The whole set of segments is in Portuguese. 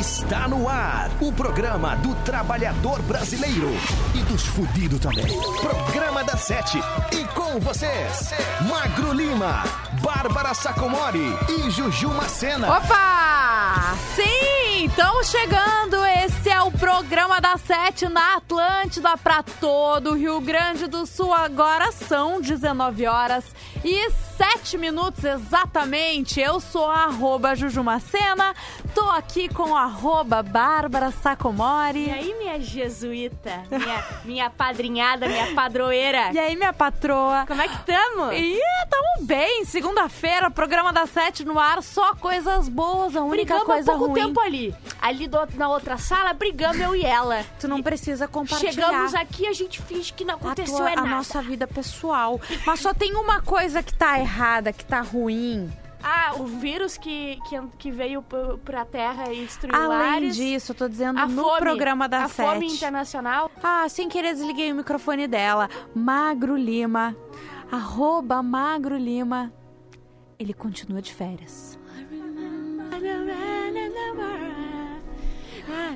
Está no ar o programa do trabalhador brasileiro e dos fudidos também. Programa da Sete. E com vocês, Magro Lima, Bárbara Sacomori e Juju Macena. Opa! Sim, estamos chegando. Esse é o programa da Sete na Atlântida para todo o Rio Grande do Sul. Agora são 19 horas e 7 minutos exatamente. Eu sou a arroba Jujumacena, tô aqui com a arroba Bárbara Sacomori. E aí, minha jesuíta, minha, minha padrinhada, minha padroeira. E aí, minha patroa? Como é que tamo? E tamo bem. Segunda-feira, programa da Sete no ar, só coisas boas, a única Brigamos coisa pouco ruim. tempo ali. Ali do- na outra sala, brigamos eu e ela. Tu não precisa compartilhar. Chegamos aqui, a gente finge que não a, aconteceu tua- é a nada. nossa vida pessoal. Mas só tem uma coisa que tá errada, que tá ruim. Ah, o vírus que, que, que veio pra Terra e destruiu Além lares. disso, eu tô dizendo a no fome, programa da a Sete. fome internacional. Ah, sem querer desliguei o microfone dela. Magro Lima. Arroba Magro Lima. Ele continua de férias.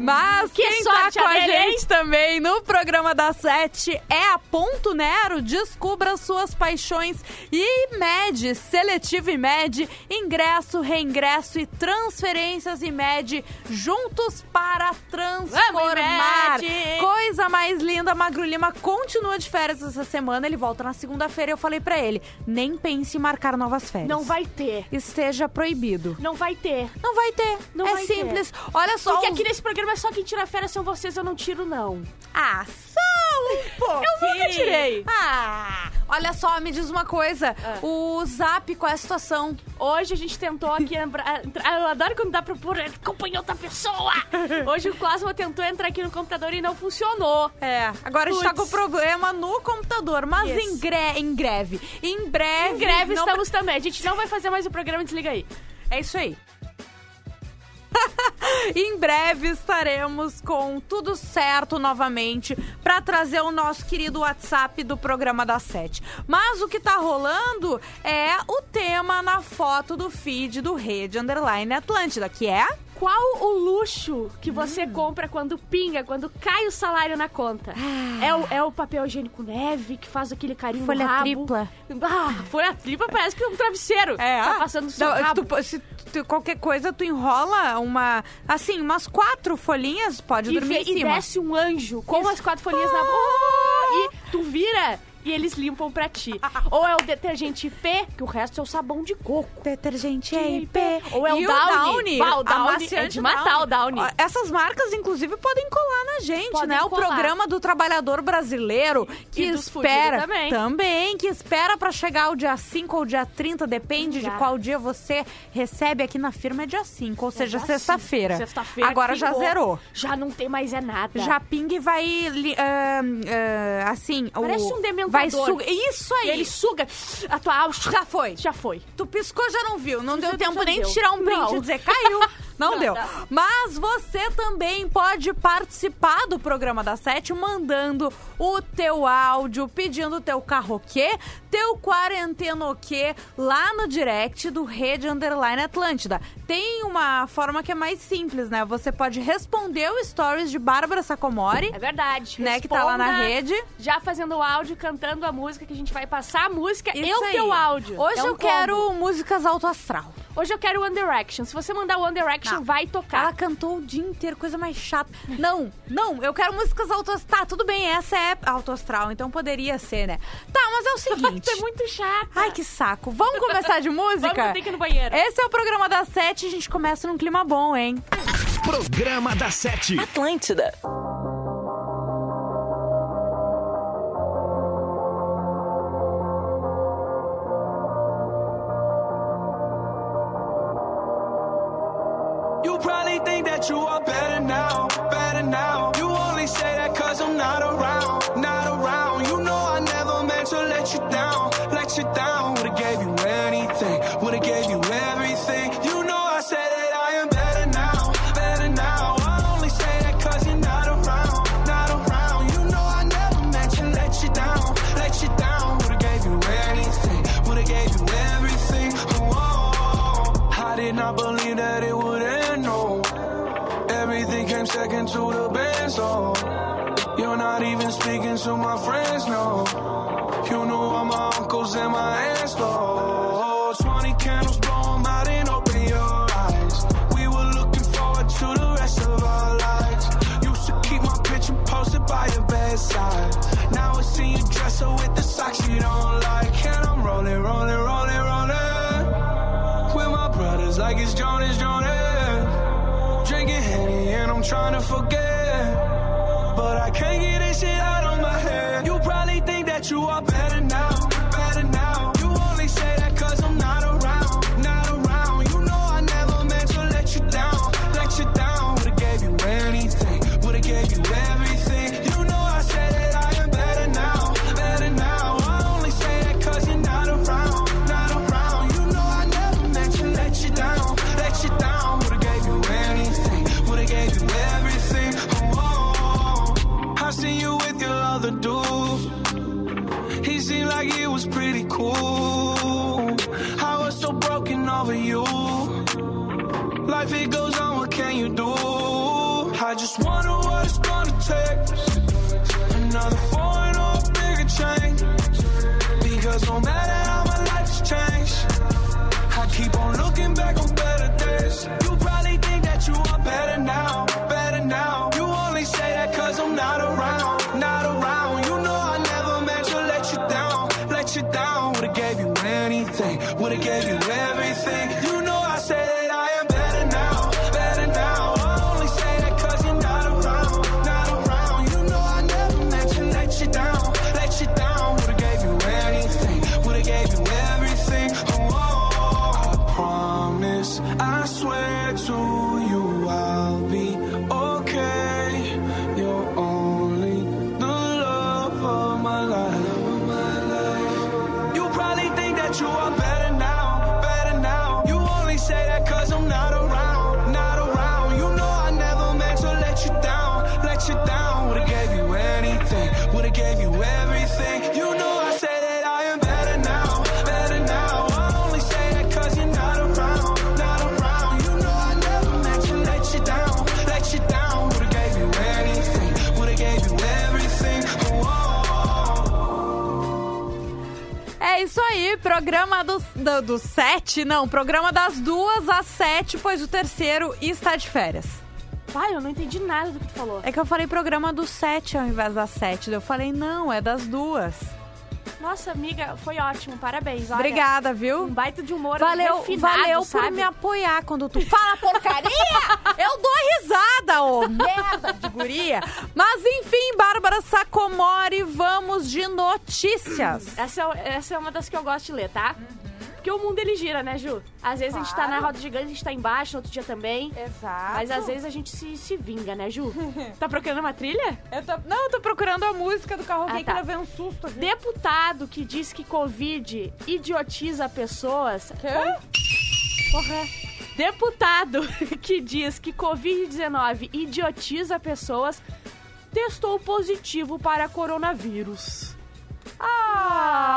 Mas Que quem sorte tá com a a gente também no programa da Sete é a Ponto Nero. Descubra suas paixões e mede, seletivo e mede, ingresso, reingresso e transferências e mede juntos para transformar. Coisa mais linda, Magro Lima continua de férias essa semana. Ele volta na segunda-feira e eu falei pra ele: nem pense em marcar novas férias. Não vai ter. Esteja proibido. Não vai ter. Não vai ter. Não é vai ter. simples. Olha só. Porque os- aqui nesse programa é só quem tira férias são vocês, eu não tiro, não. Ah, só um pouquinho. Eu nunca tirei. Ah, olha só, me diz uma coisa. Ah. O Zap, qual é a situação? Hoje a gente tentou aqui entrar. Eu adoro quando dá pra pôr acompanhar outra pessoa. Hoje o Cosmo tentou entrar aqui no computador e não funcionou. É, agora a gente tá Puts. com problema no computador, mas Yes. em, gre- em greve. Em breve. Em greve não estamos também. A gente não vai fazer mais o programa, desliga aí. É isso aí. em breve estaremos com tudo certo novamente para trazer o nosso querido WhatsApp do programa da Sete. Mas o que tá rolando é o tema na foto do feed do Rede Underline Atlântida, que é Qual o luxo que Hum. você compra quando pinga, quando cai o salário na conta? É, o, é o papel higiênico neve que faz aquele carinho Folha no rabo? tripla. Ah, folha tripla parece que é um travesseiro. tá passando no seu Não, rabo. tu- se tu- qualquer coisa, tu enrola uma. Assim, umas quatro folhinhas, pode e, dormir vê- em e cima. desce um anjo com Isso. as quatro folhinhas na boca. E tu vira e eles limpam pra ti. Ou é o detergente IP, que o resto é o sabão de coco. Detergente IP. EIP. Ou é o e Downy. Bah, o Downy é de matar o Downy. Essas marcas, inclusive, podem colar na gente, Podem né? O colar. programa do trabalhador brasileiro que espera também. também, que espera pra chegar o dia 5 ou dia 30, depende de Já. qual dia você recebe aqui na firma, é dia 5, ou seja, Já sexta-feira. Sexta-feira. Agora já pingou. zerou. Já não tem mais é nada. Já pinga e vai. ah, ah, assim. Parece o, um. Vai suga. Isso aí! Ele suga a tua alma. Já foi. Já foi. Tu piscou, já não viu. Não deu Já- tempo já nem deu. de tirar um print Não. e dizer caiu. Não, Não, deu. Mas você também pode participar do programa da Sete mandando o teu áudio, pedindo o teu carroquê, teu quarentenoquê lá no direct do Rede Underline Atlântida. Tem uma forma que é mais simples, né? Você pode responder o stories de Bárbara Sacomori, É verdade. né? Que tá lá na rede. Já fazendo o áudio, cantando a música que a gente vai passar. A música e o aí. teu áudio. Hoje É um eu quero combo. músicas alto astral. Hoje eu quero One Direction. Se você mandar One Direction, Não. vai tocar. Ela cantou o dia inteiro, coisa mais chata. Não, não, eu quero músicas alto astral. Tá, tudo bem, essa é alto astral, então poderia ser, né? Tá, mas é o seguinte. é muito chato. Ai, que saco. Vamos começar de música? Vamos ter que ir no banheiro. Esse é o programa das sete e a gente começa num clima bom, hein? Programa da Sete. Atlântida. Think that you are better now, better now. You only say that cause I'm not around, not around. You know I never meant to let you down, let you down. To my friends, no. You know all my uncles and my aunts, though. 20 candles, blow 'em out and open your eyes. We were looking forward to the rest of our lives. Used to keep my picture posted by your bedside. Now I see you dresser with the socks you don't like. And I'm rolling, rolling, rolling, rolling. With my brothers like it's Jonas, Jonas. Drinking Henny and I'm trying to forget. But I can't get this shit programa do, do, do sete, não, programa das duas às sete, pois o terceiro está de férias. Pai, eu não entendi nada do que tu falou. É que eu falei programa do sete ao invés das sete. Eu falei, não, é das duas. Nossa, amiga, foi ótimo. Parabéns. Olha, Obrigada, viu? Um baita de humor Valeu, refinado, valeu por sabe? me apoiar quando tu fala porcaria. eu dou risada, ô merda de guria. Mas enfim, Bárbara Sacomori, vamos de notícias. Essa, é- essa é uma das que eu gosto de ler, tá? Porque o mundo ele gira, né, Ju? Às vezes a gente tá Claro. na roda gigante, a gente tá embaixo, outro dia também. Exato. Mas às vezes a gente se, se vinga, né, Ju? tá procurando uma trilha? Eu tô, não, eu tô procurando a música do carro Ah, gay tá. que levei um susto aqui. Deputado que diz que Covid idiotiza pessoas. Quê? Porra. Deputado que diz que Covid-19 idiotiza pessoas testou positivo para coronavírus.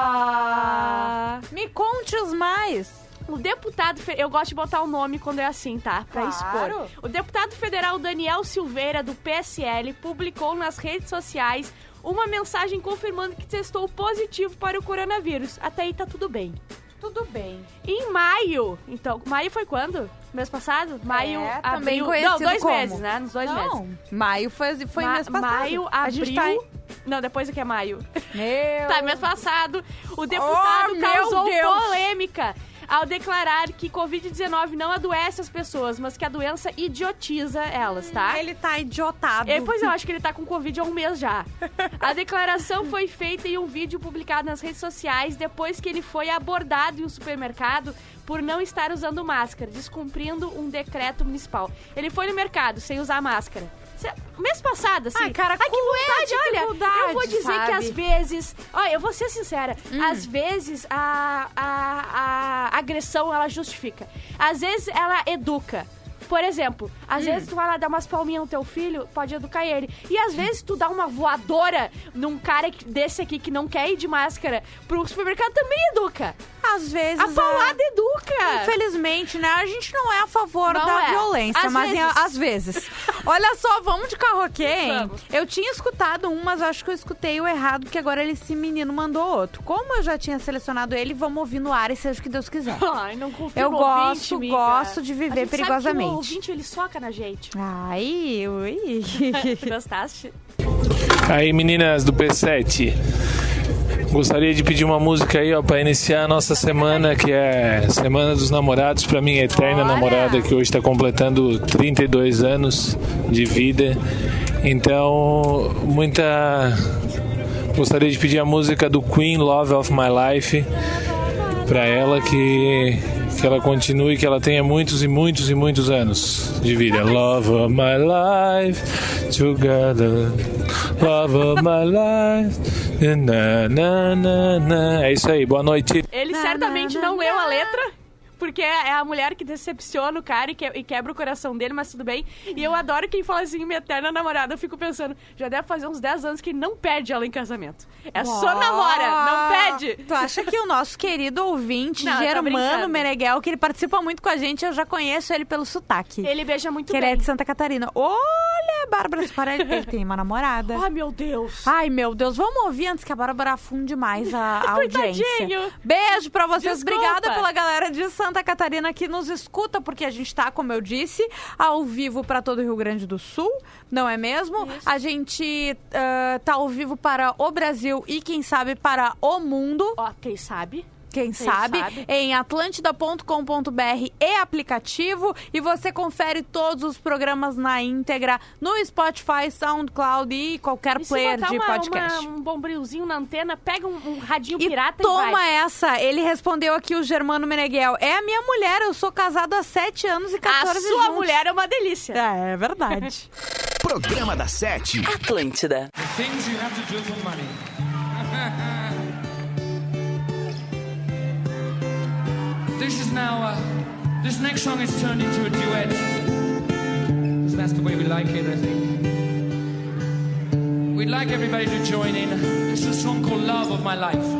Ah! Me conte-os mais. O deputado. fe- Eu gosto de botar o nome quando é assim, tá? Pra Claro. expor. O deputado federal Daniel Silveira, do PSL, publicou nas redes sociais uma mensagem confirmando que testou positivo para o coronavírus. Até aí tá tudo bem. Tudo bem. Em maio, então, maio foi quando? Mês passado? Maio, É, também abril. conhecido Não, dois como. meses, né? Nos dois meses. Não, maio foi, foi Ma- mês passado. Maio, A abril. gente tá em... Não, depois aqui é maio. Meu... Tá, mês passado, o deputado Oh, causou polêmica ao declarar que Covid-19 não adoece as pessoas, mas que a doença idiotiza elas, tá? Ele tá idiotado. É, pois eu acho que ele tá com Covid há um mês já. A declaração foi feita em um vídeo publicado nas redes sociais depois que ele foi abordado em um supermercado por não estar usando máscara, descumprindo um decreto municipal. Ele foi no mercado sem usar máscara. Mês passado, assim. Ai, cara, ai, que é vontade, olha. Eu vou dizer que sabe? às vezes. Olha, eu vou ser sincera. Hum. Às vezes a, a, a agressão ela justifica. Às vezes ela educa. Por exemplo, às Hum. vezes tu vai lá dar umas palminhas no teu filho, pode educar ele. E às vezes tu dá uma voadora num cara desse aqui que não quer ir de máscara pro supermercado, também educa. Às vezes... A paulada é- educa. Infelizmente, né? A gente não é a favor Não da é. violência, Às mas em- vezes. às vezes. Olha só, vamos de karaokê, hein? Vamos. Eu tinha escutado um, mas acho que eu escutei o errado, porque agora esse menino mandou outro. Como eu já tinha selecionado ele, vamos ouvir no ar e seja o que Deus quiser. Ai, não confio Eu gosto, ouvinte, gosto de viver perigosamente. O ouvinte, ele soca na gente. Ai, ui. Gostaste? Aí meninas do P7, gostaria de pedir uma música aí ó para iniciar a nossa semana que é Semana dos Namorados para minha eterna Olha! namorada que hoje está completando 32 anos de vida. Então muita gostaria de pedir a música do Queen Love of My Life para ela que que ela continue, que ela tenha muitos e muitos e muitos anos de vida. Love of my life, together. Love of my life. Na, na, na, na. É isso aí, boa noite. Ele Na, certamente na, não leu a na. letra, porque é a mulher que decepciona o cara e, que- e quebra o coração dele, mas tudo bem. E eu adoro quem fala assim, minha eterna namorada. Eu fico pensando, já deve fazer uns 10 anos que ele não pede ela em casamento. É só namora, não pede. Tu acha que o nosso querido ouvinte, Não, Germano. Meneghel, que ele participa muito com a gente, eu já conheço ele pelo sotaque. Ele beija muito que ele bem. é de Santa Catarina. Olha, Bárbara Sparelli, ele tem uma namorada. Ai, meu Deus. Ai, meu Deus, vamos ouvir antes que a Bárbara afunde mais a, a audiência. Beijo pra vocês. Desculpa. Obrigada pela galera de Santa Catarina que nos escuta, porque a gente tá, como eu disse, ao vivo pra todo o Rio Grande do Sul, não é mesmo? A gente ah, tá ao vivo para o Brasil e, quem sabe, para o mundo. Ó, quem sabe? Quem sabe, sabe. em atlântida.com.br e aplicativo. E você confere todos os programas na íntegra no Spotify, SoundCloud e qualquer E se player botar de uma- podcast. uma- um bombrilzinho na antena, pega um, um radinho E pirata e toma essa, ele respondeu aqui o Germano Meneghel. É a minha mulher, eu sou casado há 7 anos e A 14 sua juntos. mulher é uma delícia. É, é verdade. Programa da Sete. Atlântida. Things you have to do for money. This is now, uh, this next song is turned into a duet. duet. 'Cause that's the way we like it, I think. We'd like everybody to join in. Is a song called. Love of my life,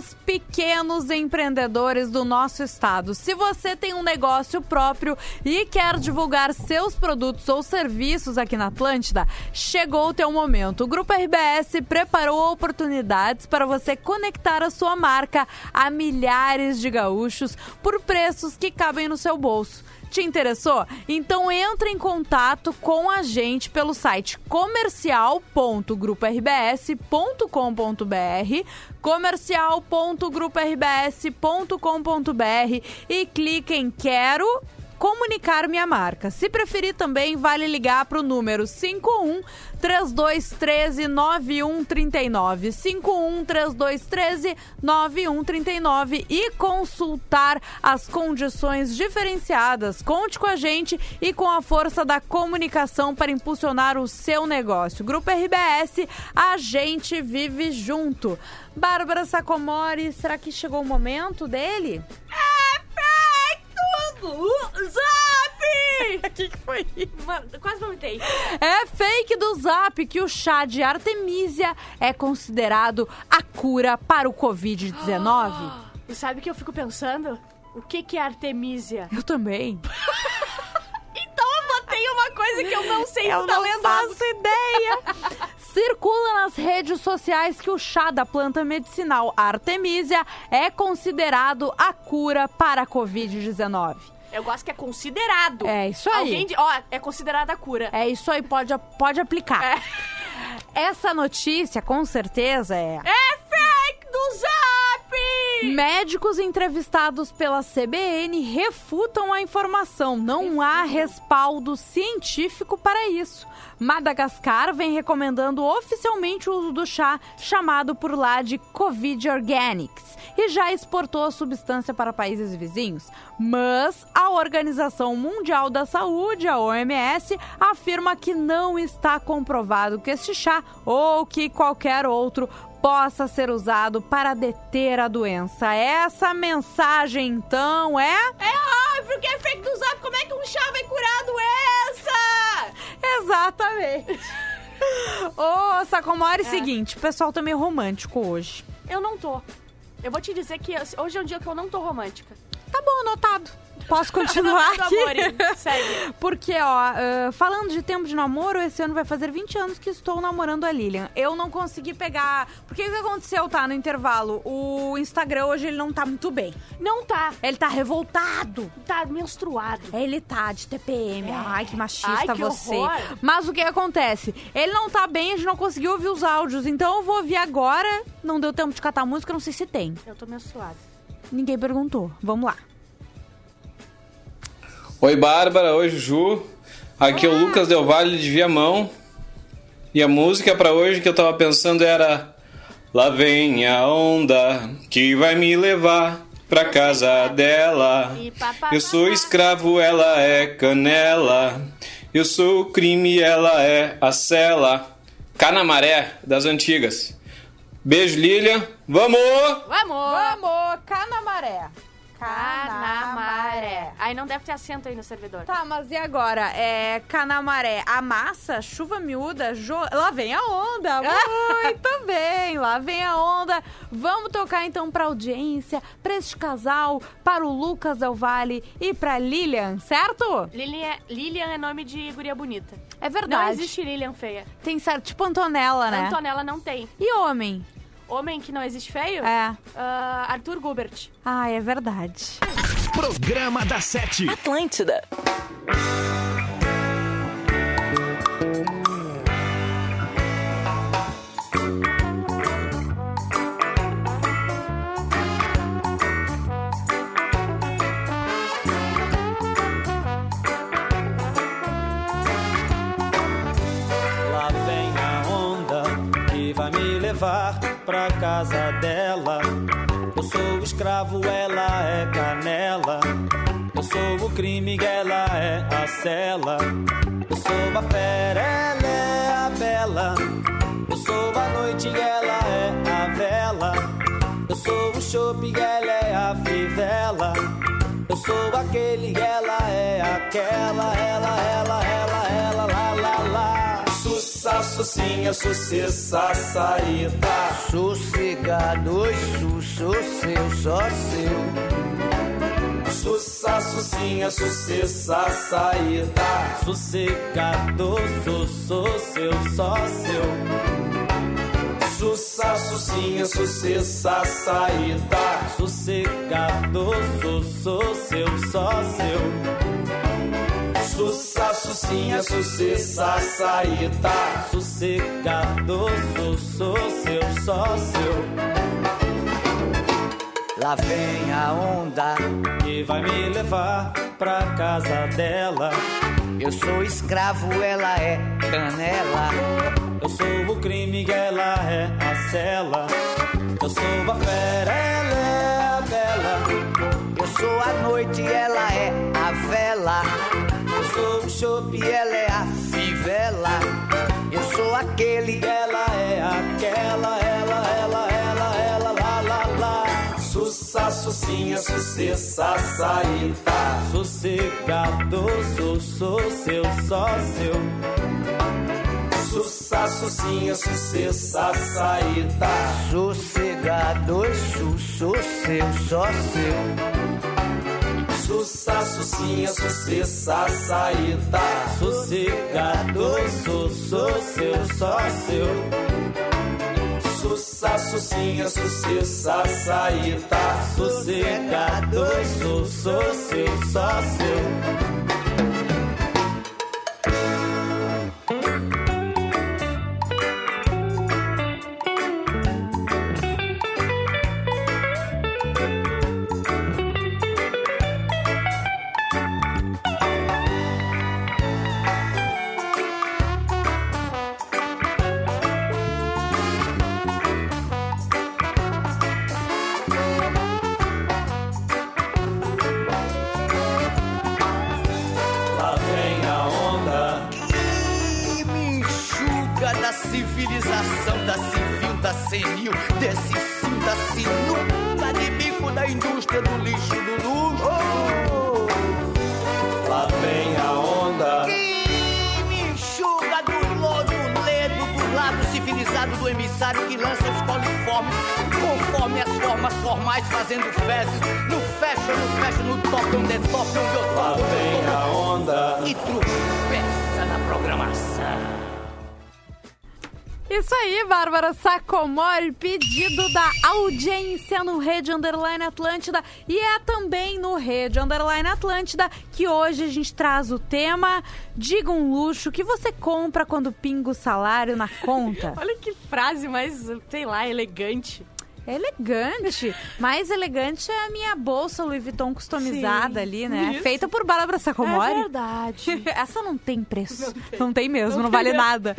os pequenos empreendedores do nosso estado. Se você tem um negócio próprio e quer divulgar seus produtos ou serviços aqui na Atlântida, chegou o teu momento. O Grupo RBS preparou oportunidades para você conectar a sua marca a milhares de gaúchos por preços que cabem no seu bolso. Te interessou? Então entre em contato com a gente pelo site comercial.gruporbs.com.br e clique em quero comunicar minha marca. Se preferir também, vale ligar para o número 51 3213 9139. 51 3213 9139 e consultar as condições diferenciadas. Conte com a gente e com a força da comunicação para impulsionar o seu negócio. Grupo RBS, a gente vive junto. Bárbara Sacomori, será que chegou o momento dele? Zap! O que, que foi isso? Mano, quase vomitei. É fake do Zap que o chá de Artemisia é considerado a cura para o Covid-19. E sabe o que eu fico pensando? O que, que é Artemisia? Eu também. Então eu botei uma coisa que eu não sei Eu se tá não lendo. faço ideia. Circula nas redes sociais que o chá da planta medicinal Artemisia é considerado a cura para a Covid-19. Eu gosto que é considerado. É isso aí. Alguém de, ó, é considerada a cura. É isso aí, pode, pode aplicar. É. Essa notícia, com certeza, é. É do Zap! Médicos entrevistados pela CBN refutam a informação. Não há respaldo científico para isso. Madagascar vem recomendando oficialmente o uso do chá, chamado por lá de Covid Organics, e já exportou a substância para países vizinhos. Mas a Organização Mundial da Saúde, a OMS, afirma que não está comprovado que este chá ou que qualquer outro possa ser usado para deter a doença. Essa mensagem, então, é. É óbvio que é fake do Zap. Como é que um chá vai curar a doença? Exatamente. Ô, Sacomori, seguinte, o pessoal tá meio romântico hoje. Eu não tô. Eu vou te dizer que hoje é um dia que eu não tô romântica. Tá bom, anotado. Posso continuar Anotado, aqui? Segue. Porque, ó, ah, falando de tempo de namoro, esse ano vai fazer 20 anos que estou namorando a Lilian. Eu não consegui pegar. Porque o que aconteceu, tá? No intervalo, o Instagram hoje ele não tá muito bem. Não tá. Ele tá revoltado. Tá menstruado. Ele tá de TPM. É. Ai, que machista Ai, que você. horror. Mas o que acontece? Ele não tá bem, a gente não conseguiu ouvir os áudios. Então eu vou ouvir agora. Não deu tempo de catar música, não sei se tem. Eu tô menstruada. Ninguém perguntou. Vamos lá. Oi Bárbara, oi Juju. Aqui é o Lucas Del Valle de Viamão. E a música pra hoje que eu tava pensando era Lá vem a onda que vai me levar pra casa dela. Eu sou escravo, ela é canela. Eu sou o crime, ela é a cela. Canamaré das antigas. Beijo, Lilian. Vamos! Vamos! Vamos, Canamaré. Canamaré. Aí não deve ter acento aí no servidor. Tá, mas e agora? É Canamaré, a massa, chuva miúda, jo... lá vem a onda. Muito bem, lá vem a onda. Vamos tocar então pra audiência, pra este casal, para o Lucas Del Valle e pra Lilian, certo? Lilian, Lilian é nome de guria bonita. É verdade. Não existe Lilian feia. Tem certo, tipo Antonella, né? Antonella não tem. E homem? Homem que não existe feio? É. Ah, Arthur Gubert. Ah, é verdade. Programa da Sete. Atlântida. Pra casa dela. Eu sou o escravo, ela é canela. Eu sou o crime, ela é a cela. Eu sou a fera, ela é a bela. Eu sou a noite, ela é a vela. Eu sou o chope, ela é a fivela. Eu sou aquele, ela é aquela, ela, ela, ela, ela. Sussa, sucinha, sucessa, saída. Sossegado, sou seu, só seu. Sussa, sucinha, sucessa, saída. Sossegado, sou, sou seu, só seu. Sussa, sucinha, sucessa, saída. Sossegado, sou, sou seu, só seu. Sussa, sucinha, sucessa, saída. Sossegado, sou, sou seu, só seu. Lá vem a onda, Que vai me levar pra casa dela. eu sou escravo, ela é canela. Eu sou o crime, ela é a cela. Eu sou a fera, ela é a bela. Eu sou a noite, ela é E ela é a fivela. Eu sou aquele, ela é aquela, ela, ela, ela, ela, lá, lá, lá. Sussa, sucinha, sucessa, saída. Sossegado, sou, sou seu, só seu. Sussa, sucinha, sucessa, saída. sossegado, su, sou seu, só seu. Sussa, sucinha, sucessa, saída. Sossegado, sou seu, só seu. Sussa, sucinha, sucessa, saída. Sossegado, sou seu, só seu. Aí, Bárbara Sacomori, pedido da audiência no Rede Underline Atlântida e é também no Rede Underline Atlântida que hoje a gente traz o tema Diga um luxo que você compra quando pinga o salário na conta. Olha que frase mais, sei lá, elegante. É elegante. Mais elegante é a minha bolsa Louis Vuitton customizada Sim, ali, né? isso. Feita por Bárbara Sacomori. É verdade. Essa não tem preço. Não tem, mesmo, não, vale nada.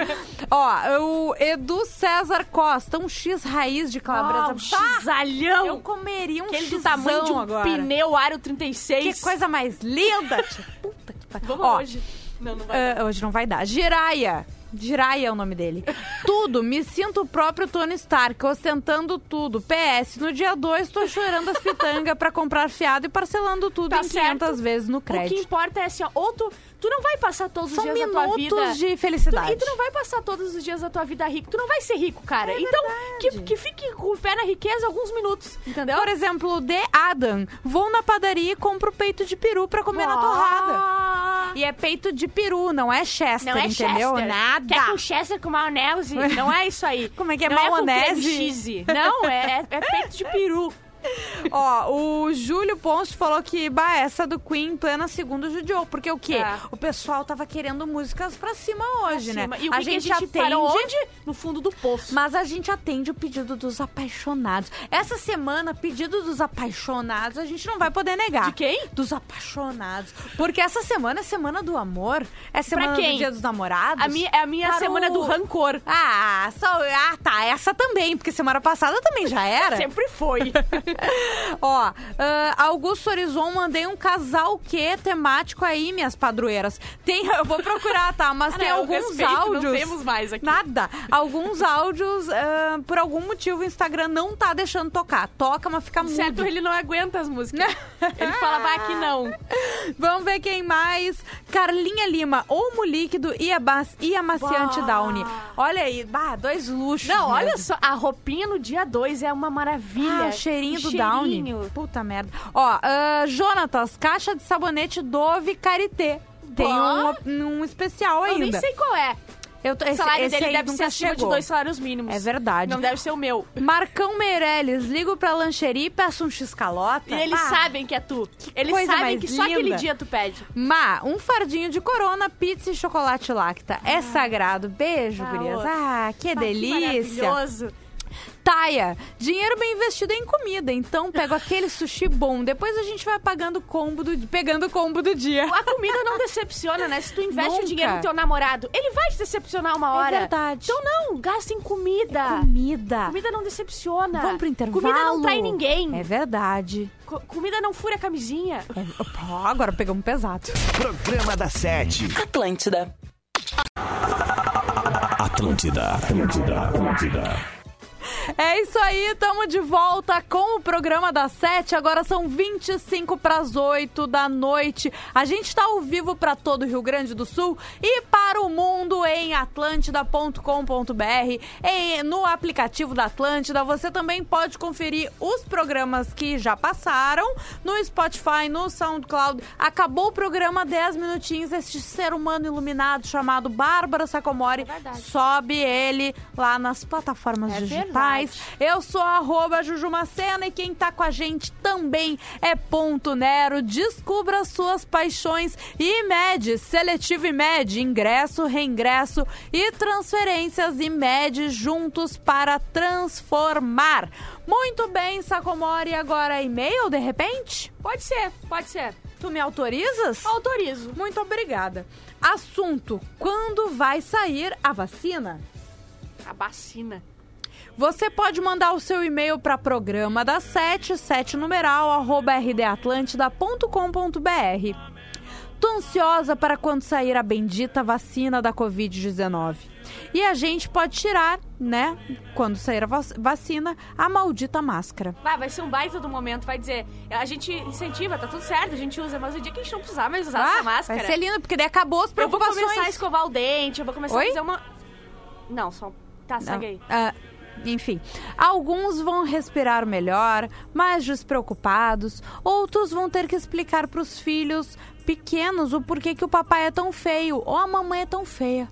Ó, o Edu César Costa, um X raiz de calabresa. Ah, um xalhão. Eu comeria um Aquele xizão tamanho de um agora. pneu aro 36. Que coisa mais linda. Puta que pariu. Vamos Ó, hoje. Não, não vai. ah, hoje não vai dar. Jiraya. Jiraya é o nome dele. tudo, me sinto o próprio Tony Stark, ostentando tudo. PS, no dia 2 tô chorando as pitangas pra comprar fiado e parcelando tudo Tá em 500 certo. vezes no O que crédito. importa é assim, ó, ou tu, tu não vai passar todos São os dias da tua vida... minutos de Tu, felicidade. e tu não vai passar todos os dias da tua vida rico. Tu não vai ser rico, cara. então, que, que fique com o pé na riqueza alguns minutos, entendeu? Por exemplo, The Adam. Vou na padaria e compro peito de peru pra comer na torrada. E é peito de peru, não é Chester, Não é entendeu? Chester. Nada. Quer com Chester com maionese? Não é isso aí. Como é que é não É maionese? cheese. Não, é, é peito de peru. Ó, o Júlio Ponce falou que, bah, essa do Queen em plena segunda judiou. Porque o quê? É. O pessoal tava querendo músicas pra cima hoje, né? Cima. E o que a que gente a gente atende. onde? No fundo do poço. Mas a gente atende o pedido dos apaixonados. Essa semana, pedido dos apaixonados, a gente não vai poder negar. De quem? Dos apaixonados. Porque essa semana é semana do amor. É semana quem? do dia dos namorados. A minha, é a minha Para semana o- do rancor. Ah, só, ah, tá. Essa também, porque semana passada também já era. Sempre foi. Ó, ah, Augusto Horizon, mandei um casal que temático aí, minhas padroeiras. Tem, eu vou procurar, tá? Mas Ah, tem não, alguns respeito, não áudios. temos mais aqui. Nada. Alguns áudios, ah, por algum motivo, o Instagram não tá deixando tocar. Toca, mas fica mudo. certo, ele não aguenta as músicas. ele fala, vai aqui não. Vamos ver quem mais Carlinha Lima, Olmo líquido e, aba- e amaciante Bah. Downy. Olha aí, bah, dois luxos. Não, olha mesmo. só, a roupinha no dia 2 é uma maravilha. Ah, o cheirinho O do cheirinho. Downy. Puta merda. Ó, ah, Jonatas, caixa de sabonete Dove Karité. Tem um, um especial Eu ainda. nem sei qual é. Eu tô, O esse, salário esse dele deve ser acima chegou. de dois salários mínimos. É verdade. Não deve ser o meu. Marcão Meirelles, ligo pra lancheria e peço um x-calota. E eles Bah. sabem que é tu. Eles sabem que só linda. aquele dia tu pede. Má, um fardinho de corona, pizza e chocolate lacta. É sagrado. Beijo, Ah, gurias. Ah, que Ah, que delícia. maravilhoso. Taia, dinheiro bem investido é em comida. Então pego aquele sushi bom. Depois a gente vai pagando o combo do, pegando o combo do dia. A comida não decepciona, né? Se tu investe Nunca. o dinheiro no teu namorado, ele vai te decepcionar uma hora. É verdade. Então não, gasta em comida. Comida. Comida não decepciona. Vamos pro intervalo. Comida não trai ninguém. É verdade. Co- comida não fura a camisinha. É- agora pegamos pesado. Programa da Sete. Atlântida. Atlântida, Atlântida, Atlântida. É isso aí, estamos de volta com o programa das 7. Agora são 25 para as 8 da noite. A gente está ao vivo para todo o Rio Grande do Sul e para o mundo em atlântida.com.br. No aplicativo da Atlântida, você também pode conferir os programas que já passaram no Spotify, no SoundCloud. Acabou o programa 10 minutinhos. Este ser humano iluminado chamado Bárbara Sacomori. verdade. sobe ele lá nas plataformas É digitais. verdade. Eu sou arroba Jujumacena e quem tá com a gente também é Ponto Nero. Descubra suas paixões e IMED, Seletivo IMED, ingresso, reingresso e transferências IMED juntos para transformar. Muito bem, Sacomori, agora e-mail de repente? Pode ser, pode ser. Tu me autorizas? Autorizo. Muito obrigada. Assunto: quando vai sair a vacina? A vacina. Você pode mandar o seu e-mail para programa da 7, 7 numeral, arroba rdatlântida.com.br. Tô ansiosa para quando sair a bendita vacina da Covid-19. E a gente pode tirar, né, quando sair a vac- vacina, a maldita máscara. Vai, vai ser um baita do momento. Vai dizer, a gente incentiva, tá tudo certo, a gente usa, mas o dia que a gente não precisar mais usar essa máscara. Ah, vai ser lindo, porque daí acabou as eu vou preocupações. começar a escovar o dente, eu vou começar Oi? a fazer uma. Não, só. Tá, segue aí. Ah, enfim, alguns vão respirar melhor, mais despreocupados. Outros vão ter que explicar para os filhos pequenos o porquê que o papai é tão feio ou a mamãe é tão feia.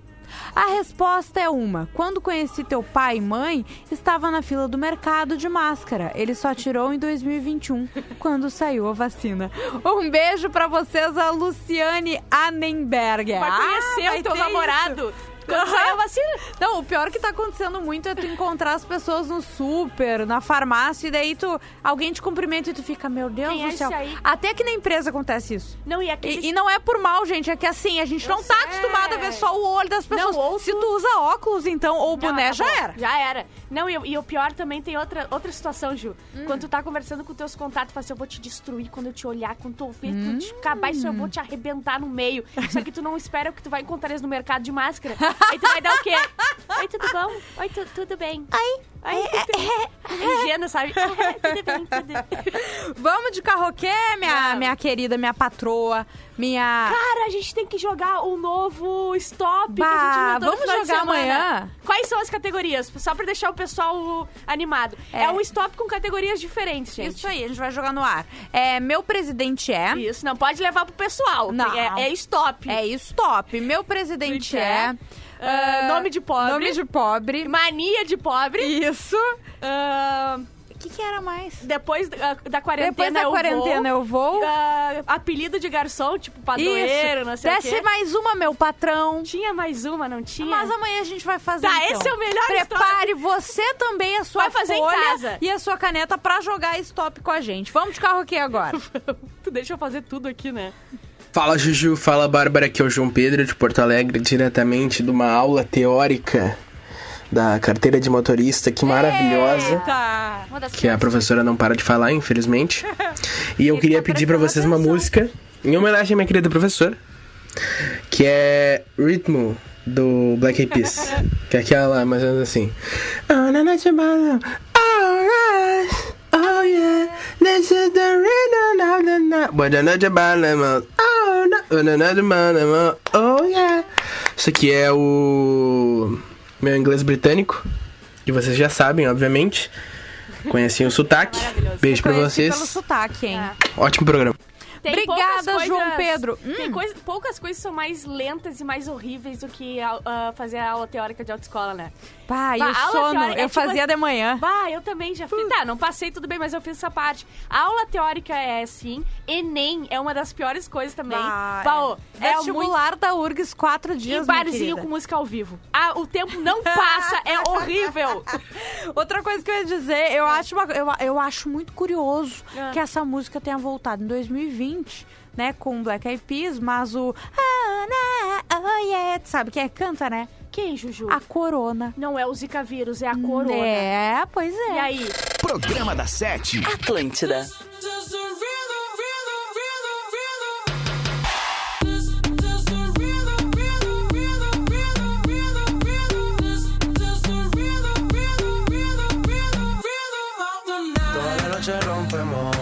A resposta é uma. Quando conheci teu pai e mãe, estava na fila do mercado de máscara. Ele só tirou em 2021, quando saiu a vacina. Um beijo pra vocês, a Luciane Annenberger. Vai Ah, conhecer vai o teu namorado. isso. A vacina. Não, o pior que tá acontecendo muito é tu encontrar as pessoas no super, na farmácia, e daí tu, alguém te cumprimenta e tu fica, meu Deus Quem é do céu. esse aí? Até que na empresa acontece isso. Não, e aquele. E, e não é por mal, gente, é que assim, a gente Eu não tá sei. acostumado a ver só o olho das pessoas. Não, ouço- Se tu usa óculos, então, ou boné, já acabou. era. Já era. Não, e, e o pior também tem outra, outra situação, Ju. Hum. Quando tu tá conversando com teus contatos, fala assim, eu vou te destruir quando eu te olhar, quando tu ouvir, Hum. quando te acabar isso, eu vou te arrebentar no meio. Só que tu não espera que tu vai encontrar eles no mercado de máscara. Aí tu vai dar o quê? Oi, tudo bom? Oi, tu- tudo bem? Oi. Oi, tudo bem? Ingênua, sabe? tudo bem, tudo. Vamos de carroquê, minha, minha querida, minha patroa, minha... Cara, a gente tem que jogar o novo stop que a Bah, gente inventou vamos jogar amanhã? Quais são as categorias? Só pra deixar o pessoal animado. É, É. um stop com categorias diferentes, gente. Isso aí, a gente vai jogar no ar. É, meu presidente é... Isso, não pode levar pro pessoal. Não. É, é stop. É stop. Meu presidente é... Ah, nome de pobre. Nome de pobre. Mania de pobre. Isso. O que, que era mais? depois da, da quarentena Depois da eu quarentena vou. eu vou. Ah, apelido de garçom, tipo padroeiro, não sei o Desce quê. mais uma, meu patrão. Tinha mais uma, não tinha? Mas amanhã a gente vai fazer. Tá, então. esse é o melhor Prepare você também a sua Vai fazer em folha casa. e a sua caneta pra jogar stop com a gente. Vamos de carro aqui agora. tu deixa eu fazer tudo aqui, né? Fala Juju, fala Bárbara, aqui é o João Pedro de Porto Alegre, diretamente de uma aula teórica da carteira de motorista, que maravilhosa, das que a professora não para de falar, infelizmente. E eu queria pedir pra vocês uma música em homenagem à minha querida professora, que é Ritmo do Black Eyed Peas, que é aquela mais ou menos assim. Oh, alright, oh yeah, this is the rhythm of the night. But bottom of- oh, no. Oh yeah. Isso aqui é o meu inglês britânico, que vocês já sabem, obviamente. Conhecem o sotaque. Beijo pra Conheci vocês. pelo sotaque, hein? Ótimo programa. Tem Obrigada, poucas João coisas- Pedro. Hum. coisa- poucas coisas são mais lentas e mais horríveis do que a- a fazer a aula teórica de autoescola, né? Pá, e Bah, o aula sono? teórica é Eu tipo- fazia de manhã. Bah, eu também já fiz. Tá, não passei tudo bem, mas eu fiz essa parte. A aula teórica é assim. Enem é uma das piores coisas também. Ah, Bah, ô, é. é Vestibular da URGS, quatro muito... dias, E barzinho com música ao vivo. Ah, o tempo não passa, é horrível. Outra coisa que eu ia dizer, eu acho, uma- eu, eu acho muito curioso Ah. que essa música tenha voltado em 2020, né, com Black Eyed Peas, mas o... Ah, na, oh yeah, sabe quem é que canta, né? Quem, Juju? A Corona. Não é o Zika vírus, é a corona. É, pois é. E aí? Programa da Sete. Atlântida. Noche rompemos,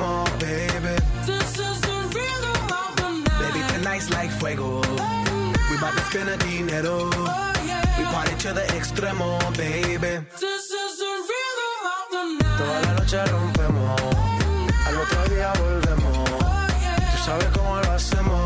baby. This is the rhythm of the night. Baby, tonight's like fuego. Oh, we bout to spend a dinero. Oh, yeah. We party to the extremo, baby. This is the rhythm of the night. Toda la noche rompemos. Oh, Al otro día volvemos. Oh, yeah. Tú sabes cómo lo hacemos.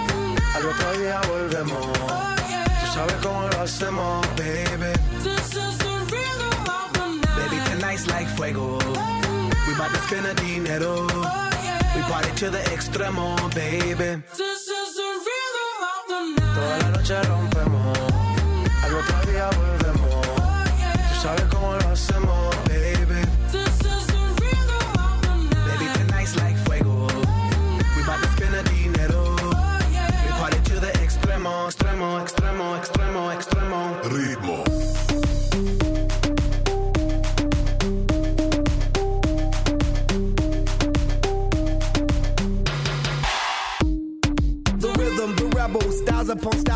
al otro día volvemos. Tú sabes cómo lo hacemos, baby. Baby, tonight's like fuego. We bout to spend the dinero. We party to the extremo, baby. This is the rhythm of the night. Toda la noche rompemos, al otro día volvemos. Tú sabes cómo lo hacemos,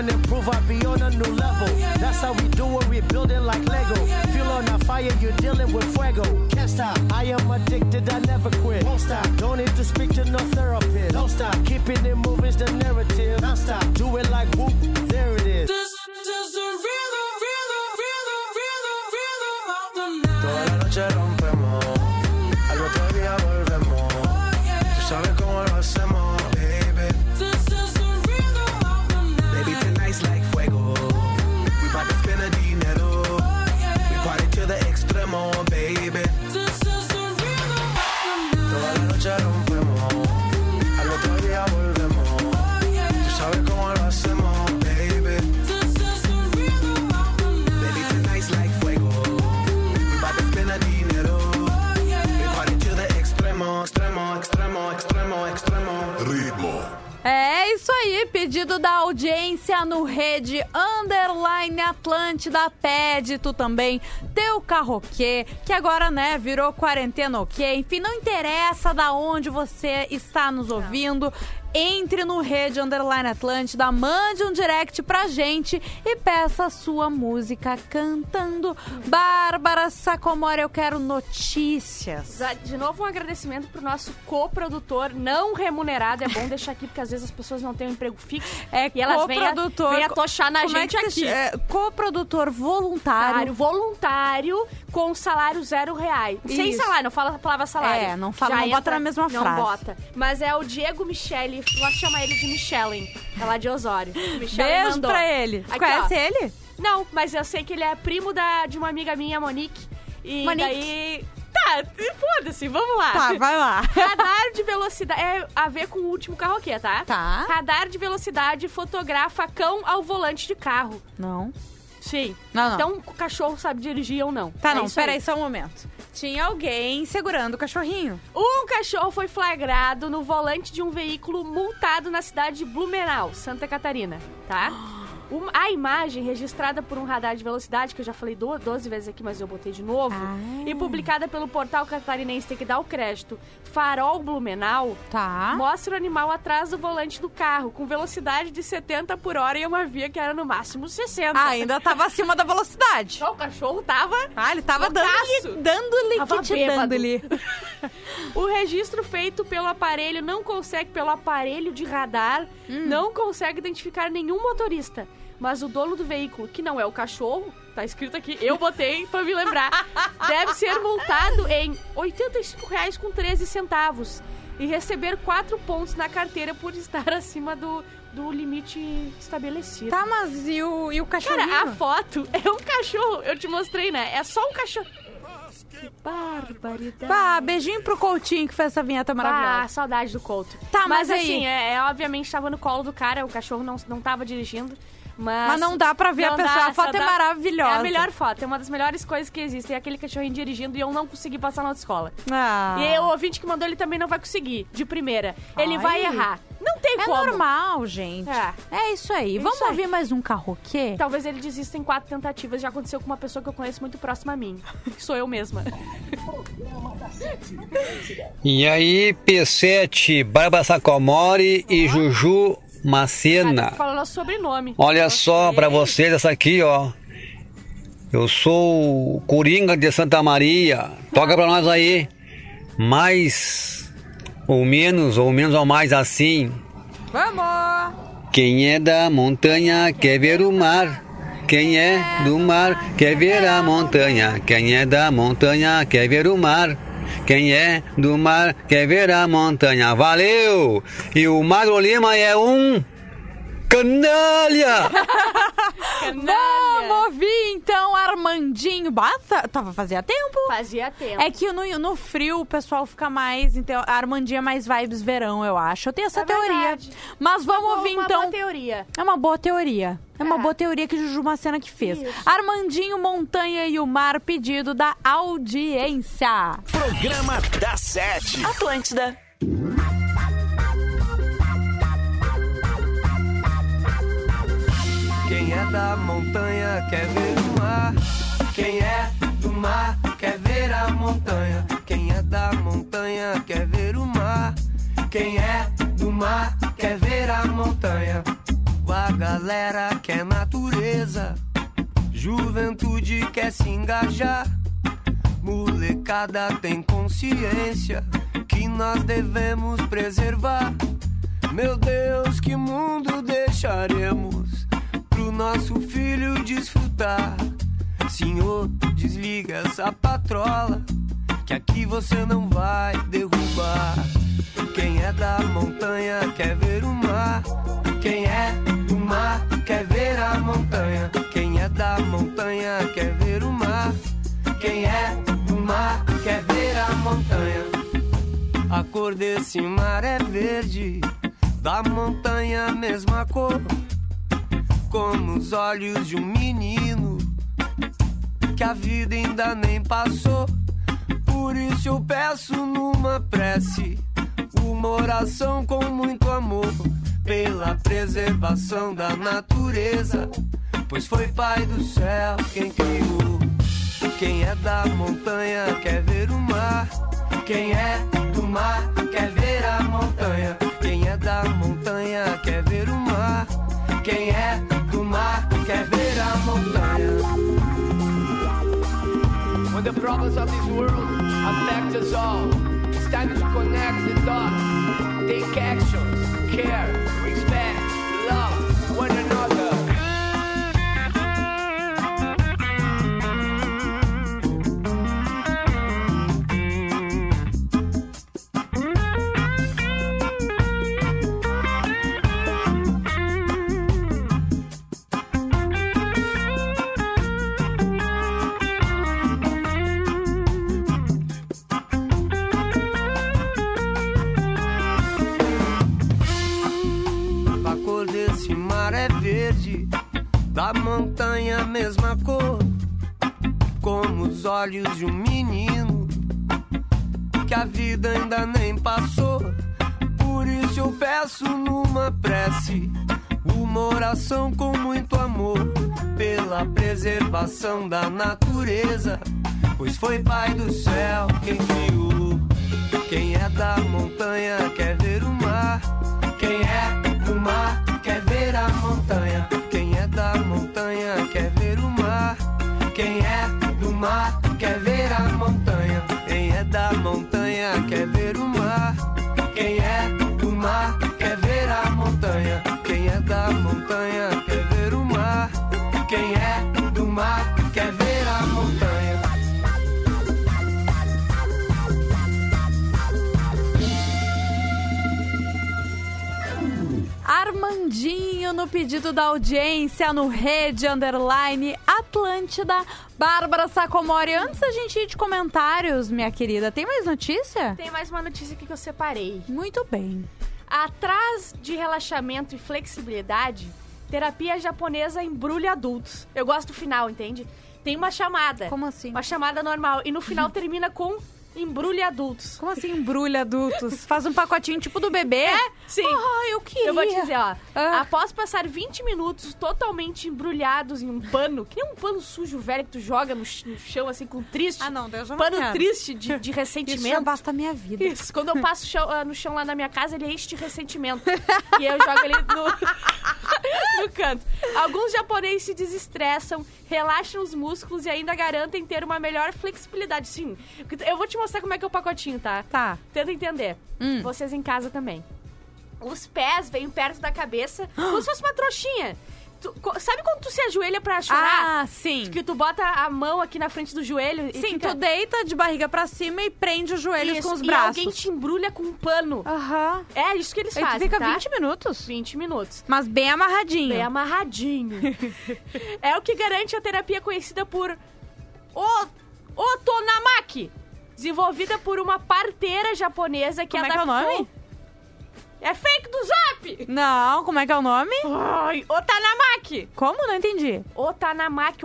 New and improve, I'll be on a new level. That's how we do it, we building like Lego. Feel on a fire, you're dealing with fuego. Can't stop, I am addicted, I never quit. Won't stop, don't need to speak to no therapist. Don't stop, keeping it moving's the narrative. Don't stop, do it like whoop, there it is. Toda la noche rompemos, al otro día volvemos. Tú sabes cómo lo hacemos, pedido da audiência no Rede Underline Atlântida. Pede tu também teu carroquê, que agora, né, virou quarentena ok. Enfim, não interessa da onde você está nos ouvindo. Entre no Rede Underline Atlântida, mande um direct pra gente e peça a sua música cantando. Bárbara Sacomori, eu quero notícias. De novo, um agradecimento pro nosso coprodutor não remunerado. É bom deixar aqui, porque às vezes as pessoas não têm um emprego fixo. É e elas vêm a, coprodutor. vêm a tochar na é gente que aqui. é, coprodutor voluntário. Voluntário com salário zero reais. Sem Isso. salário, não fala a palavra salário. É, não fala- Já não bota na mesma não frase. bota. Mas é o Diego Michele, nós chama ele de Michelin. É lá de Osório. Michelin Beijo mandou. pra ele. Aqui, Conhece ó. ele? Não, mas eu sei que ele é primo da, de uma amiga minha, Monique. E Monique. daí... Tá, foda-se, vamos lá. Tá, vai lá. Radar de velocidade. É a ver com o último carroquê, tá? Tá. Radar de velocidade fotografa cão ao volante de carro. Não. Sim. Não, não. Então o cachorro sabe dirigir ou não. Tá, É não, peraí só um momento. Tinha alguém segurando o cachorrinho. Um cachorro foi flagrado no volante de um veículo multado na cidade de Blumenau, Santa Catarina, tá? Um- a imagem registrada por um radar de velocidade, que eu já falei do- 12 vezes aqui, mas eu botei de novo, Ah. e publicada pelo portal catarinense, tem que dar o crédito, Farol Blumenau, Tá. mostra o animal atrás do volante do carro, com velocidade de 70 por hora e uma via que era no máximo 60. Ah, ainda tava acima da velocidade. O cachorro tava... Ah, ele tava dando-lhe, dando-lhe, que dando-lhe. O registro feito pelo aparelho não consegue, pelo aparelho de radar, Hum. não consegue identificar nenhum motorista. Mas o dono do veículo, que não é o cachorro, tá escrito aqui, eu botei pra me lembrar, deve ser multado em R$ 85,13 centavos e receber quatro pontos na carteira por estar acima do, do limite estabelecido. Tá, mas e o, e o cachorrinho? Cara, a foto é um cachorro. Eu te mostrei, né? É só um cachorro. Que barbaridade. Pá, beijinho pro Coutinho que fez essa vinheta Ah, maravilhosa. saudade do Couto. Tá, mas, mas aí? assim, é, é, obviamente tava no colo do cara, o cachorro não, não tava dirigindo. Mas, Mas não dá pra ver a pessoa, dá, a foto é dá- maravilhosa. É a melhor foto, é uma das melhores coisas que existem. É aquele cachorrinho dirigindo e eu não consegui passar na autoescola. Ah. E aí, o ouvinte que mandou, ele também não vai conseguir, de primeira. Ele Ai. vai errar. Não tem É como. normal, gente. É. É isso aí. Isso Vamos aí. ouvir mais um carroquê? Talvez ele desista em quatro tentativas. Já aconteceu com uma pessoa que eu conheço muito próxima a mim. Que sou eu mesma. E aí, P7, Bárbara Sacomori e Juju Macena. Fala nosso sobrenome. Olha só pra vocês essa aqui, ó. Eu sou o Coringa de Santa Maria. Toca pra nós aí. Mais ou menos, ou menos ou mais assim. Vamos! Quem é da montanha quer ver o mar. Quem é do mar quer ver a montanha. Quem é da montanha quer ver o mar. Quem é do mar quer ver a montanha. Valeu! E o Magro Lima é um canalha! Vamos ouvir então Armandinho. Bata, tava fazia tempo. Fazia tempo. É que no, no frio o pessoal fica mais. Então, a Armandinho é mais vibes verão, eu acho. Eu tenho essa É teoria. verdade. Mas vamos Uma- ouvir uma então. boa teoria. É uma boa teoria. É uma É. boa teoria que Juju Macena que fez. Isso. Armandinho, Montanha e o Mar, pedido da audiência. Programa da Sete. Atlântida. Da montanha quer ver o mar. Quem é do mar quer ver a montanha. Quem é da montanha quer ver o mar. Quem é do mar quer ver a montanha. A galera quer natureza. Juventude quer se engajar. Molecada tem consciência que nós devemos preservar. Meu Deus, que mundo deixaremos nosso filho desfrutar? Senhor, desliga essa patrola, que aqui você não vai derrubar. Quem é da montanha quer ver o mar. Quem é do mar quer ver a montanha. Quem é da montanha quer ver o mar. Quem é do mar quer ver a montanha. A cor desse mar é verde, da montanha a mesma cor, como os olhos de um menino que a vida ainda nem passou. Por isso eu peço numa prece, uma oração com muito amor, pela preservação da natureza, pois foi Pai do céu quem criou. Quem é da montanha quer ver o mar. Quem é do mar quer ver a montanha. Quem é da montanha quer ver o mar. Quem é mar quer ver a montanha. When the problems of this world affect us all, it's time to connect the dots. Take actions, Armandinho no pedido da audiência no Rede Underline Atlântida. Bárbara Sacomori, antes da gente ir de comentários, minha querida, tem mais notícia? Tem mais uma notícia aqui que eu separei. Muito bem. Atrás de relaxamento e flexibilidade, terapia japonesa embrulha adultos. Eu gosto do final, entende? Tem uma chamada. Como assim? Uma chamada normal. E no final termina com embrulha adultos. Como assim embrulha adultos? Faz um pacotinho tipo do bebê? É, sim. Ah, eu queria. Eu vou te dizer, ó. Ah. Após passar 20 minutos totalmente embrulhados em um pano, que nem um pano sujo velho que tu joga no, ch- no chão, assim, com triste. Ah, não, Deus não Pano quero. triste de, de ressentimento. Isso já basta a minha vida. Isso, quando eu passo chão- ah, no chão lá na minha casa, ele enche de ressentimento. e eu jogo ele no, no canto. Alguns japoneses se desestressam, relaxam os músculos e ainda garantem ter uma melhor flexibilidade. Sim, eu vou te mostrar como é que é o pacotinho, tá? Tá. Tenta entender. Hum. Vocês em casa também. Os pés vêm perto da cabeça, como se fosse uma trouxinha. Tu- sabe quando tu se ajoelha pra chorar? Ah, sim. Que tu bota a mão aqui na frente do joelho e Sim, fica... tu deita de barriga pra cima e prende os joelhos Isso, com os e braços. alguém te embrulha com um pano. Aham. É isso que eles Aí tu fazem, fica tá? 20 minutos. 20 minutos. Mas bem amarradinho. Bem amarradinho. é o que garante a terapia conhecida por o Otonamaki, desenvolvida por uma parteira japonesa que Como é que é o adaptou... nome? É fake do Zap! Não, como é que é o nome? Ai, Otanamaki! Como? Não entendi. Otanamaki.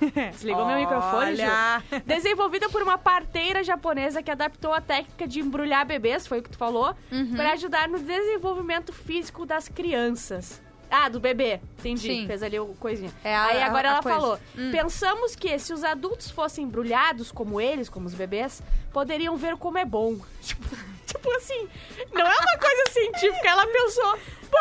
Desligou meu microfone, Olha. Ju. Desenvolvida por uma parteira japonesa que adaptou a técnica de embrulhar bebês, foi o que tu falou, Uhum. para ajudar no desenvolvimento físico das crianças. Ah, do bebê. Entendi. Sim. Fez ali o coisinha. É a- Aí agora a ela coisa. falou: Hum. pensamos que se os adultos fossem embrulhados como eles, como os bebês, poderiam ver como é bom. Tipo, tipo assim, não é uma coisa científica. Ela pensou, pô,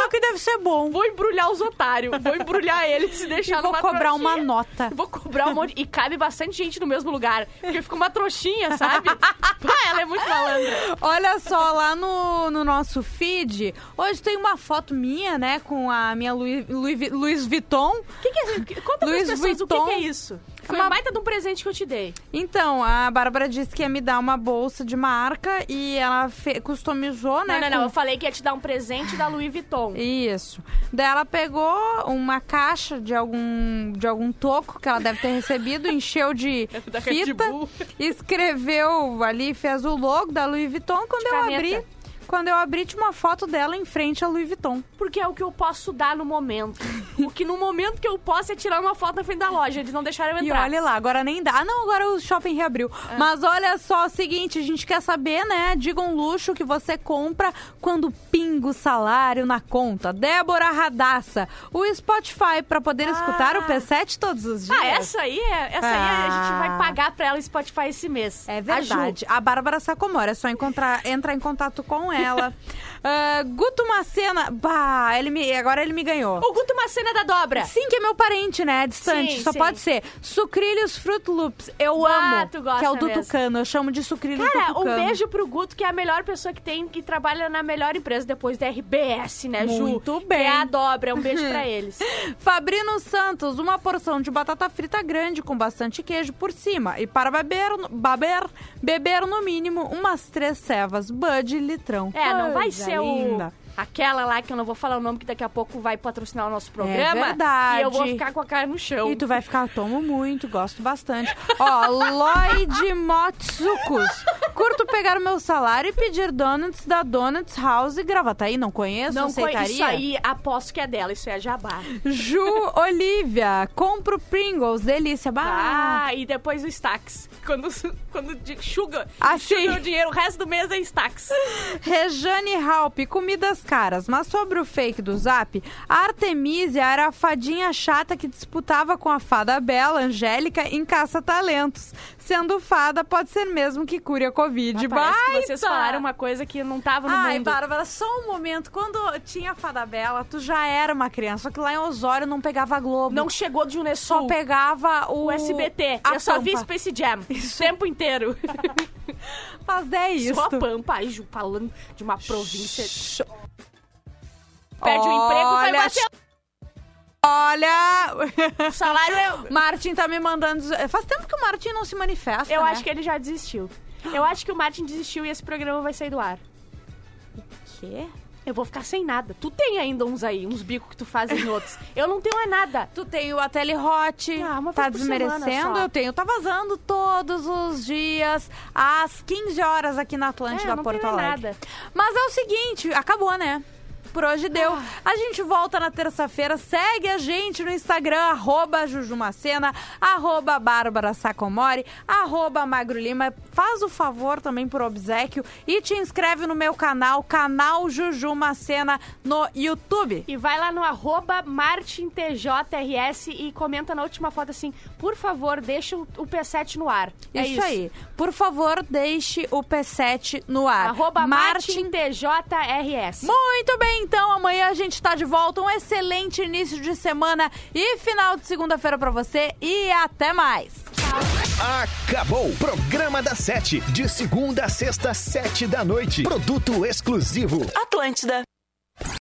Isso que deve ser bom. vou embrulhar os otários, vou embrulhar eles e deixar E vou numa cobrar trouxinha. uma nota. Vou cobrar um monte. E cabe bastante gente no mesmo lugar. Porque fica uma trouxinha, sabe? Pá, ela é muito malandra. Olha só, lá no, no nosso feed, hoje tem uma foto minha, né, com a minha Louis, Louis, Louis Vuitton. O que, que é isso? Conta Louis pessoas o que, Vuitton. que é isso. Foi Uma- baita de um presente que eu te dei. Então, a Bárbara disse que ia me dar uma bolsa de marca e ela fe- customizou, né? não, não, não. com- Eu falei que ia te dar um presente da Louis Vuitton. Isso. Daí ela pegou uma caixa de algum, de algum toco que ela deve ter recebido, encheu de fita, escreveu ali, fez o logo da Louis Vuitton. Quando De eu caneta. abri, quando eu abri, tinha uma foto dela em frente à Louis Vuitton. Porque é o que eu posso dar no momento. o que no momento que eu posso é tirar uma foto na frente da loja. Eles não deixaram eu E entrar. olha lá, agora nem dá. Ah, não, agora o shopping reabriu. É. Mas olha só, é o seguinte, a gente quer saber, né? Diga um luxo que você compra quando pinga o salário na conta. Débora Radassa, o Spotify pra poder escutar o P7 todos os dias. Ah, essa aí, é, essa aí a gente Ah. vai pagar pra ela o Spotify esse mês. É A Ju. verdade. A, Bárbara Sacomora, é só encontrar, entrar em contato com ela. Ah, Guto Macena. Bah, ele me, agora ele me ganhou. O Guto Macena da dobra. Sim, que é meu parente, né? Distante. Sim, Só sim. pode ser. Sucrilhos Fruit Loops. Eu Ah, amo. tu gosta que é o do mesmo. Tucano. Eu chamo de sucrilhos Cara, do um Tucano. beijo pro Guto, que é a melhor pessoa que tem, que trabalha na melhor empresa depois da RBS, né, Ju? Muito Que bem. É a dobra. Um beijo pra eles. Fabrino Santos, uma porção de batata frita grande com bastante queijo por cima. E para beber, beber, beber no mínimo umas três cevas. Bud litrão. É, não vai ser linda. o... Aquela lá que eu não vou falar o nome, que daqui a pouco vai patrocinar o nosso programa. É verdade. E eu vou ficar com a cara no chão. E tu vai ficar, tomo muito, gosto bastante. Ó, Lloyd Motsukus. Curto pegar o meu salário e pedir donuts da Donuts House e Gravataí. Não conheço, Não aceitaria? Isso aí, aposto que é dela. Isso é jabá. Ju Olivia. Compro Pringles, delícia. Bah. Ah, e depois o Stax. Quando, quando chuga, Achei. chuga o dinheiro, o resto do mês é Stax. Rejane Halp, comidas caras. Mas sobre o fake do Zap, a Artemisia era a fadinha chata que disputava com a fada Bela, Angélica, em caça-talentos. Sendo fada, pode ser mesmo que cure a Covid. Parece que Baita! vocês falaram uma coisa que não tava no Ai, mundo. Bárbara, só um momento. Quando tinha a Fada Bela, tu já era uma criança. Só que lá em Osório não pegava Globo. Não chegou de Unesul. Só pegava o... o SBT. a eu só vi. Space Jam o tempo inteiro. Faz 10 Só a isso. Pampa, aí, falando de uma província. Perde o emprego, vai bater. Olha... O salário é... Martin tá me mandando... Faz tempo que o Martin não se manifesta, Eu né? acho que ele já desistiu. Eu acho que o Martin desistiu e esse programa vai sair do ar. Quê? Eu vou ficar sem nada. Tu tem ainda uns aí, uns bicos que tu faz em outros. Eu não tenho é nada. Tu tem o Ateli Hot, Ah, uma tá desmerecendo. Eu tenho, tá vazando todos os dias, às 15 horas aqui na Atlântida, É, não Porto tenho Alegre. nada. Mas é o seguinte, acabou, né? Por hoje deu. Ah. A gente volta na terça-feira. Segue a gente no Instagram, arroba Jujumacena, arroba Bárbara Sacomori, arroba Magro Lima. Faz o favor também por obsequio e te inscreve no meu canal, canal Jujumacena no YouTube. E vai lá no arroba MartinTJRS e comenta na última foto assim, por favor, deixa o o P7 no ar. É isso, aí. Por favor, deixe o P7 no ar. Arroba Martin. MartinTJRS. Muito bem, então. Amanhã a gente tá de volta. Um excelente início de semana e final de segunda-feira pra você. E até mais. Acabou! Programa da Sete. De segunda a sexta, sete da noite. Produto exclusivo. Atlântida.